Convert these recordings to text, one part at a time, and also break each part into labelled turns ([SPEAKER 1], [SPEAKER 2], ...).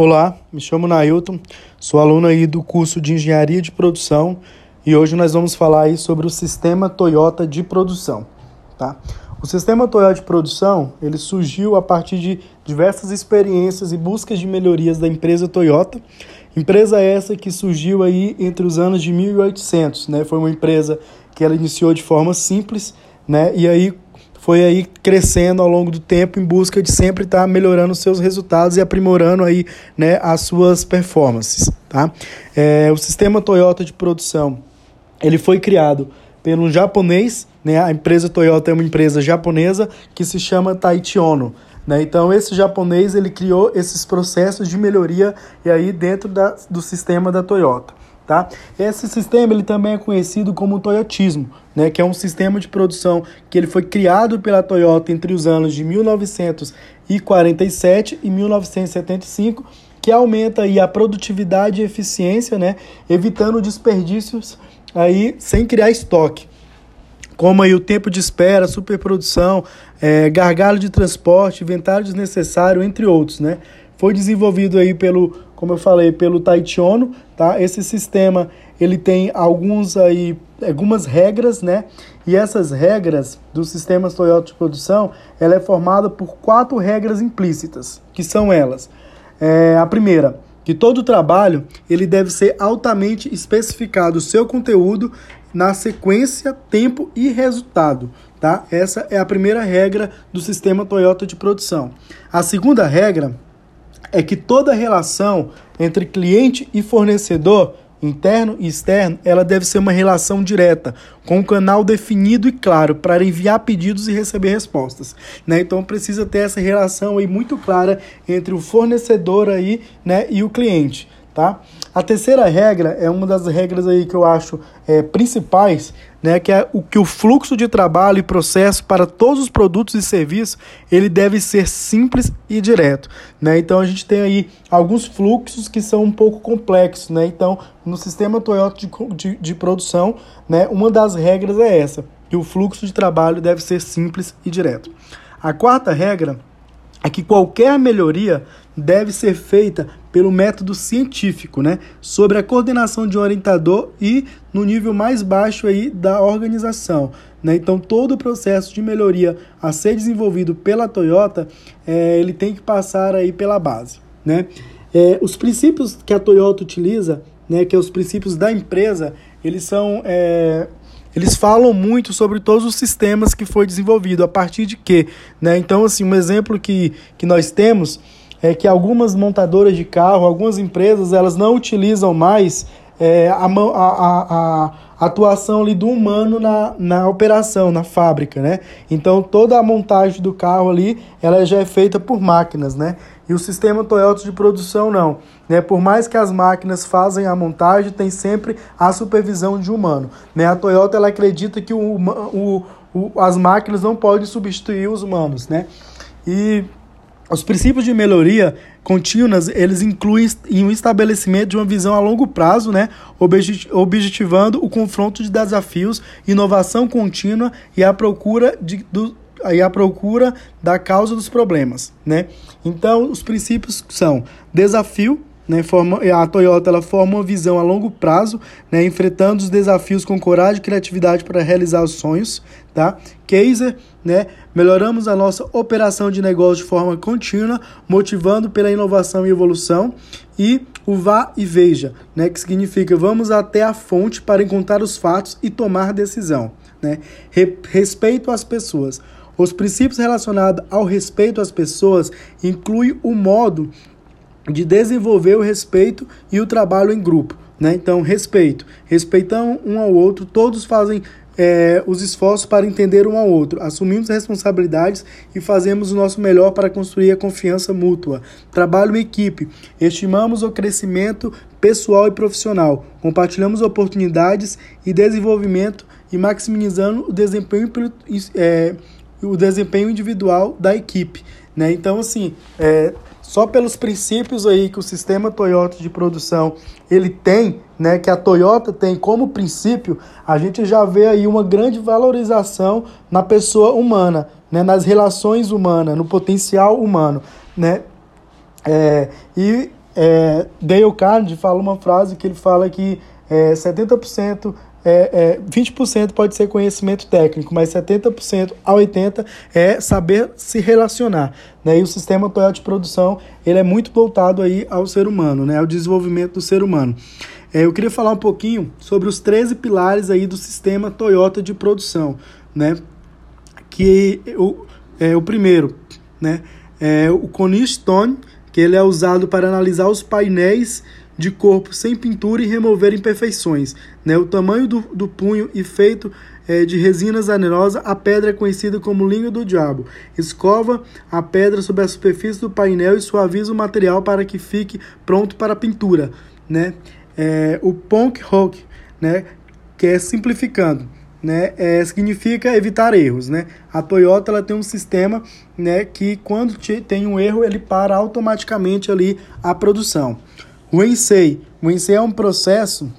[SPEAKER 1] Olá, me chamo Nailton, sou aluno aí do curso de Engenharia de Produção e hoje nós vamos falar aí sobre o sistema Toyota de produção, tá? O sistema Toyota de produção, ele surgiu a partir de diversas experiências e buscas de melhorias da empresa Toyota, empresa essa que surgiu aí entre os anos de 1800, né? Foi uma empresa que ela iniciou de forma simples, né? E aí foi aí crescendo ao longo do tempo em busca de sempre estar tá melhorando seus resultados e aprimorando aí, né, as suas performances, tá? É, o sistema Toyota de produção, ele foi criado pelo japonês, né? A empresa Toyota é uma empresa japonesa que se chama Taichi Ono. Né? Então, esse japonês ele criou esses processos de melhoria e aí dentro da, do sistema da Toyota. Tá? Esse sistema ele também é conhecido como Toyotismo, né, que é um sistema de produção que ele foi criado pela Toyota entre os anos de 1947 e 1975, que aumenta aí a produtividade e eficiência, né, evitando desperdícios aí sem criar estoque como aí o tempo de espera, superprodução, é, gargalo de transporte, inventário desnecessário, entre outros, né? Foi desenvolvido aí pelo como eu falei, pelo Taichono, tá? Esse sistema, ele tem alguns aí, algumas regras, né? E essas regras do sistema Toyota de produção, ela é formada por quatro regras implícitas, que são elas. É, a primeira, que todo trabalho ele deve ser altamente especificado o seu conteúdo na sequência, tempo e resultado. Tá? Essa é a primeira regra do sistema Toyota de produção. A segunda regra é que toda relação entre cliente e fornecedor, interno e externo, ela deve ser uma relação direta, com um canal definido e claro para enviar pedidos e receber respostas. Né? Então precisa ter essa relação aí muito clara entre o fornecedor aí, né, e o cliente. Tá? A terceira regra é uma das regras aí que eu acho é, principais, né, que é o que o fluxo de trabalho e processo para todos os produtos e serviços ele deve ser simples e direto. Né? Então a gente tem aí alguns fluxos que são um pouco complexos. Né? Então, no sistema Toyota de, de, de produção, né, uma das regras é essa, que o fluxo de trabalho deve ser simples e direto. A quarta regra é que qualquer melhoria deve ser feita pelo método científico, né, sobre a coordenação de um orientador e no nível mais baixo aí da organização. Né? Então, todo o processo de melhoria a ser desenvolvido pela Toyota, é, ele tem que passar aí pela base. Né? É, os princípios que a Toyota utiliza, né, que é os princípios da empresa, eles são é, eles falam muito sobre todos os sistemas que foi desenvolvido, a partir de quê? Né? Então, assim, um exemplo que, que nós temos é que algumas montadoras de carro, algumas empresas, elas não utilizam mais é, a, a, a, atuação ali do humano na, na operação, na fábrica, né? Então toda a montagem do carro ali, ela já é feita por máquinas, né? E o sistema Toyota de produção não. Né? Por mais que as máquinas fazem a montagem, tem sempre a supervisão de humano. Né? A Toyota ela acredita que o, o, o, as máquinas não podem substituir os humanos. Né? E os princípios de melhoria contínuas, eles incluem o estabelecimento de uma visão a longo prazo, né, objetivando o confronto de desafios, inovação contínua e a procura de, do, e a procura da causa dos problemas, né? Então, os princípios são desafio, né, forma, a Toyota ela forma uma visão a longo prazo, né, enfrentando os desafios com coragem e criatividade para realizar os sonhos. Tá? Kaiser, né, melhoramos a nossa operação de negócio de forma contínua, motivando pela inovação e evolução. E o vá e veja, né, que significa vamos até a fonte para encontrar os fatos e tomar decisão. Né? Re respeito às pessoas. Os princípios relacionados ao respeito às pessoas incluem o modo de desenvolver o respeito e o trabalho em grupo. Né? Então, respeito. Respeitando um ao outro, todos fazem é, os esforços para entender um ao outro, assumimos responsabilidades e fazemos o nosso melhor para construir a confiança mútua. Trabalho em equipe, estimamos o crescimento pessoal e profissional, compartilhamos oportunidades e desenvolvimento e maximizando o desempenho, é, o desempenho individual da equipe. Né? Então, assim, é, só pelos princípios aí que o sistema Toyota de produção ele tem, né, que a Toyota tem como princípio, a gente já vê aí uma grande valorização na pessoa humana, né, nas relações humanas, no potencial humano, né? É, e é, Dale Carnegie fala uma frase que ele fala que é, 70% é, é, 20% pode ser conhecimento técnico, mas 70% a 80% é saber se relacionar. Né? E o sistema Toyota de produção ele é muito voltado aí ao ser humano, né? ao desenvolvimento do ser humano. É, eu queria falar um pouquinho sobre os 13 pilares aí do sistema Toyota de produção. Né? Que o, é, o primeiro né? é o Stone, que ele é usado para analisar os painéis de corpo sem pintura e remover imperfeições. Né? O tamanho do, do punho e feito é, de resina zaneirosa, a pedra é conhecida como língua do diabo. Escova a pedra sobre a superfície do painel e suaviza o material para que fique pronto para a pintura. Né? É, o Ponk Rock, né? que é simplificando. Né, é, significa evitar erros, né? A Toyota ela tem um sistema, né, que quando tem um erro ele para automaticamente ali a produção. O Ensei. O Ensei é um processo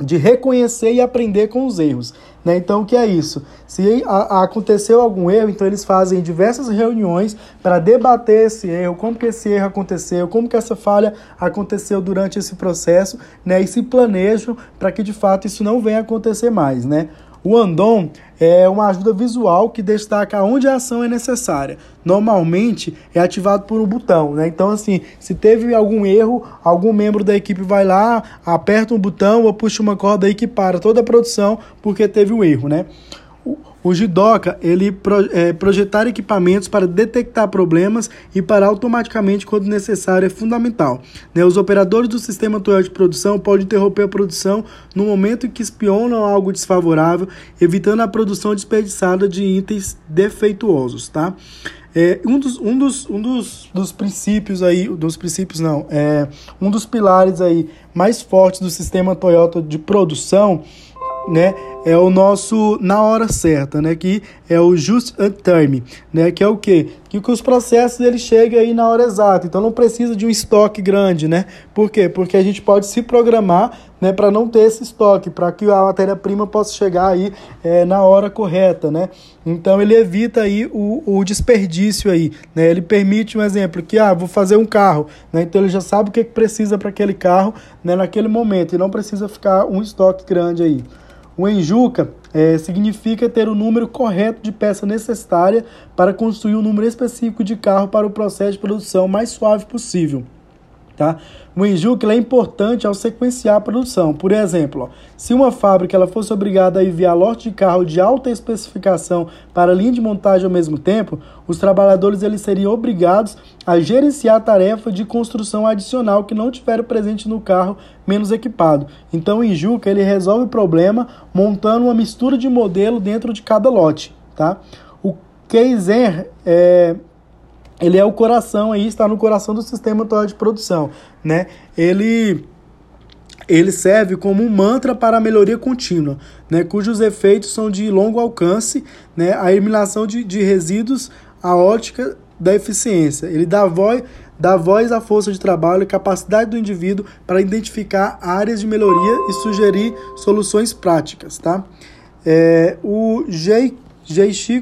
[SPEAKER 1] de reconhecer e aprender com os erros. Né? Então, o que é isso? Se a, a aconteceu algum erro, então eles fazem diversas reuniões para debater esse erro, como que esse erro aconteceu, como que essa falha aconteceu durante esse processo, né? e se planejam para que de fato isso não venha a acontecer mais. Né? O Andon é uma ajuda visual que destaca onde a ação é necessária. Normalmente é ativado por um botão, né? Então, assim, se teve algum erro, algum membro da equipe vai lá, aperta um botão ou puxa uma corda aí que para toda a produção porque teve um erro, né? O Jidoka, ele pro, é, projetar equipamentos para detectar problemas e parar automaticamente quando necessário é fundamental. Né? Os operadores do sistema Toyota de produção podem interromper a produção no momento em que espionam algo desfavorável, evitando a produção desperdiçada de itens defeituosos, tá? É, um dos, um dos, um dos, dos princípios aí, dos princípios não, é, um dos pilares aí mais fortes do sistema Toyota de produção né, é o nosso na hora certa, né, que é o just time, né, que é o quê? Que, que os processos eles chegam aí na hora exata, então não precisa de um estoque grande, né? Por quê? Porque a gente pode se programar, né, para não ter esse estoque, para que a matéria-prima possa chegar aí é, na hora correta, né? Então ele evita aí o, o desperdício aí, né? Ele permite um exemplo que ah, vou fazer um carro, né? Então ele já sabe o que, que precisa para aquele carro, né, naquele momento e não precisa ficar um estoque grande aí. O enjuca é, significa ter o número correto de peça necessária para construir um número específico de carro para o processo de produção mais suave possível. Tá? O enjuque é importante ao sequenciar a produção. Por exemplo, ó, se uma fábrica ela fosse obrigada a enviar lote de carro de alta especificação para a linha de montagem ao mesmo tempo, os trabalhadores eles seriam obrigados a gerenciar a tarefa de construção adicional que não tiveram presente no carro menos equipado. Então, o enjuca ele resolve o problema montando uma mistura de modelo dentro de cada lote. Tá? O Kaizen é ele é o coração aí, está no coração do sistema total de produção, né? Ele ele serve como um mantra para a melhoria contínua, né, cujos efeitos são de longo alcance, né, a eliminação de, de resíduos, a ótica da eficiência. Ele dá voz, dá voz à força de trabalho e capacidade do indivíduo para identificar áreas de melhoria e sugerir soluções práticas. Tá? É, o Jeishi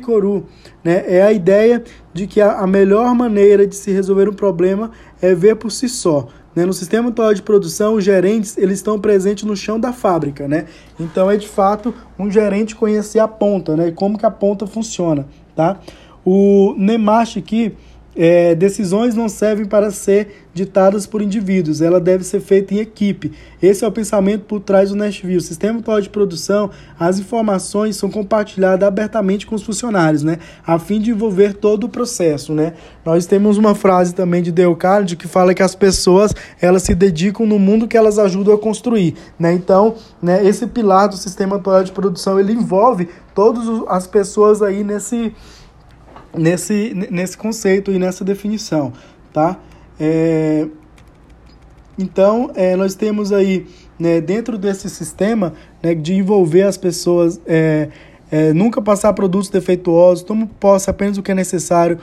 [SPEAKER 1] Koru né, é a ideia de que a, a melhor maneira de se resolver um problema é ver por si só. Né? No sistema atual de produção, os gerentes eles estão presentes no chão da fábrica. Né? Então é de fato um gerente conhecer a ponta, né? como que a ponta funciona. Tá? O Nemash aqui é, decisões não servem para ser ditadas por indivíduos, ela deve ser feita em equipe. Esse é o pensamento por trás do Nashville. O sistema atual de produção, as informações são compartilhadas abertamente com os funcionários, né, a fim de envolver todo o processo, né. Nós temos uma frase também de Dale Carnegie que fala que as pessoas elas se dedicam no mundo que elas ajudam a construir, né. Então, né, esse pilar do sistema atual de produção ele envolve todas as pessoas aí nesse nesse, nesse conceito e nessa definição, tá? É, então, é, nós temos aí, né, dentro desse sistema, né, de envolver as pessoas, é, é, nunca passar produtos defeituosos, toma posse apenas o que é necessário,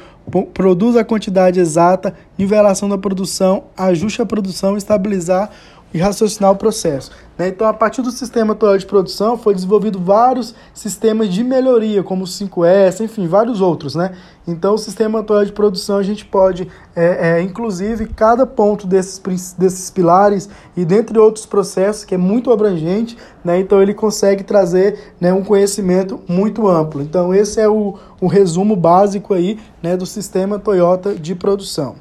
[SPEAKER 1] produz a quantidade exata, nivelação da produção, ajuste a produção, estabilizar e raciocinar o processo. Né? Então, a partir do sistema Toyota de produção, foi desenvolvido vários sistemas de melhoria, como o 5S, enfim, vários outros. Né? Então, o sistema Toyota de produção, a gente pode, é, é, inclusive, cada ponto desses, desses pilares e dentre outros processos, que é muito abrangente, né? então ele consegue trazer né, um conhecimento muito amplo. Então, esse é o, o resumo básico aí né, do sistema Toyota de produção.